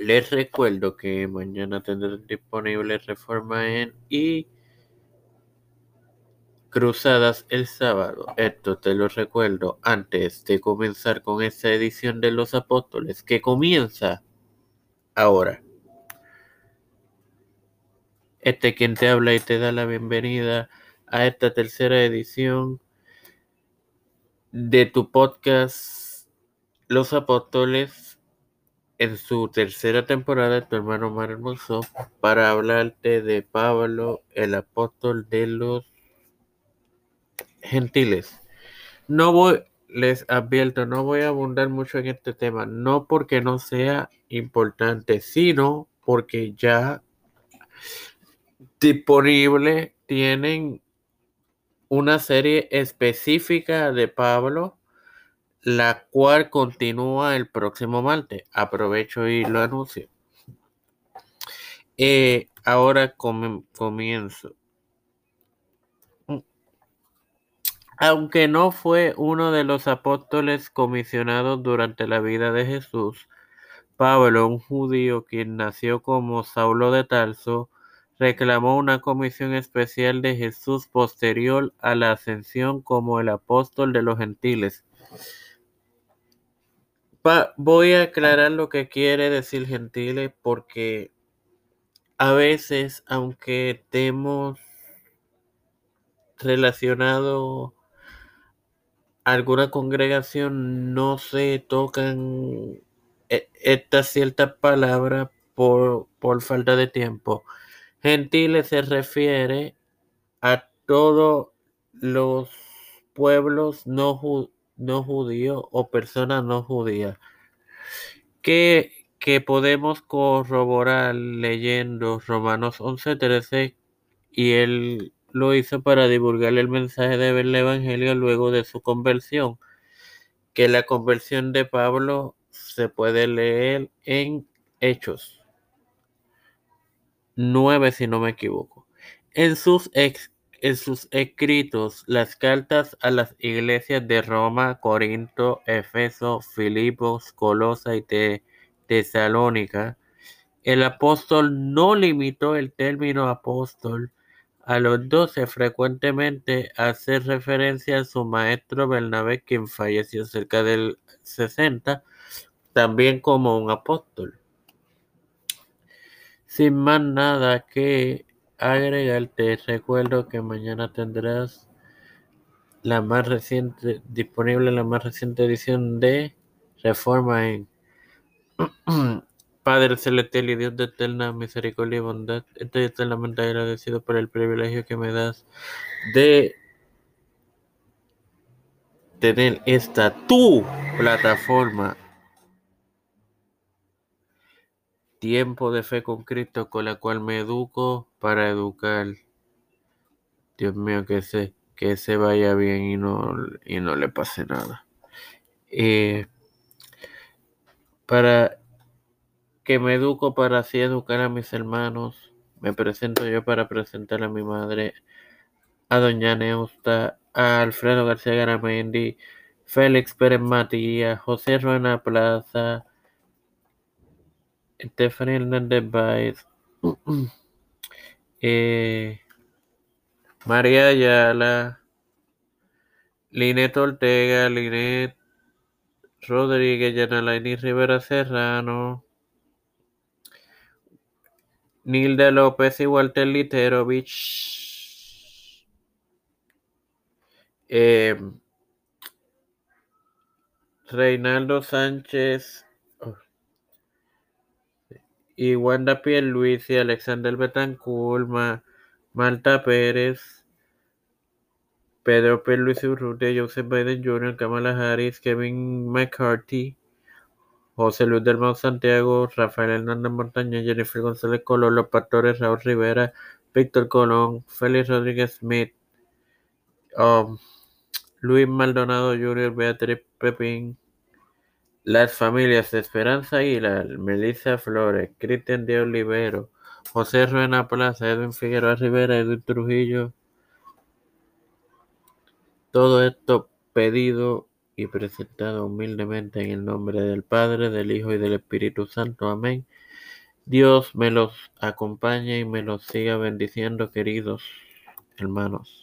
Les recuerdo que mañana tendrán disponible Reforma en y Cruzadas el sábado. Esto te lo recuerdo antes de comenzar con esta edición de los apóstoles que comienza ahora. Este quien te habla y te da la bienvenida a esta tercera edición de tu podcast Los Apóstoles en su tercera temporada, tu hermano Mar Hermoso, para hablarte de Pablo, el apóstol de los gentiles. No voy, les advierto, no voy a abundar mucho en este tema, no porque no sea importante, sino porque ya disponible tienen una serie específica de Pablo, la cual continúa el próximo martes. Aprovecho y lo anuncio. Eh, ahora comienzo. Aunque no fue uno de los apóstoles comisionados durante la vida de Jesús, Pablo, un judío quien nació como Saulo de Tarso, reclamó una comisión especial de Jesús posterior a la ascensión como el apóstol de los gentiles. Voy a aclarar lo que quiere decir gentiles porque a veces, aunque estemos relacionados alguna congregación no se tocan e, estas ciertas palabras por, por falta de tiempo. Gentiles se refiere a todos los pueblos no, no judíos o personas no judías que, que podemos corroborar leyendo Romanos 11:13 y el lo hizo para divulgar el mensaje del Evangelio luego de su conversión, que la conversión de Pablo se puede leer en Hechos 9, si no me equivoco. En sus, en sus escritos, las cartas a las iglesias de Roma, Corinto, Efeso, Filipos, Colosa y Tesalónica, el apóstol no limitó el término apóstol a los doce frecuentemente hace referencia a su maestro Bernabé, quien falleció cerca del 60, también como un apóstol. Sin más nada que agregarte, recuerdo que mañana tendrás la más reciente, disponible la más reciente edición de Reforma en Padre celestial y Dios de eterna misericordia y bondad, estoy eternamente agradecido por el privilegio que me das de tener esta tu plataforma Tiempo de fe con Cristo con la cual me educo para educar. Dios mío, que se, que se vaya bien y no, y no le pase nada. Eh, para que me educo para así educar a mis hermanos. Me presento yo para presentar a mi madre, a doña Neusta, a Alfredo García Garamendi, Félix Pérez Matías, José Ruena Plaza, Stephanie Hernández Baez, María Ayala, Linet Ortega, Linet Rodríguez, Yanalaini Rivera Serrano, Nilda López y Walter Literovich. Eh, Reinaldo Sánchez y Wanda Luis y Alexander Betancourt, Malta Pérez, Pedro Luis Urrutia, Joseph Biden Jr., Kamala Harris, Kevin McCarthy, José Luis del Mau Santiago, Rafael Hernández Montaña, Jennifer González Colón, Los Pastores, Raúl Rivera, Víctor Colón, Félix Rodríguez Smith, um, Luis Maldonado Jr., Beatriz Pepín, las familias Esperanza Aguilar, Melissa Flores, Cristian de Olivero, José Ruena Plaza, Edwin Figueroa Rivera, Edwin Trujillo. Todo esto pedido presentado humildemente en el nombre del Padre, del Hijo y del Espíritu Santo. Amén. Dios me los acompañe y me los siga bendiciendo, queridos hermanos.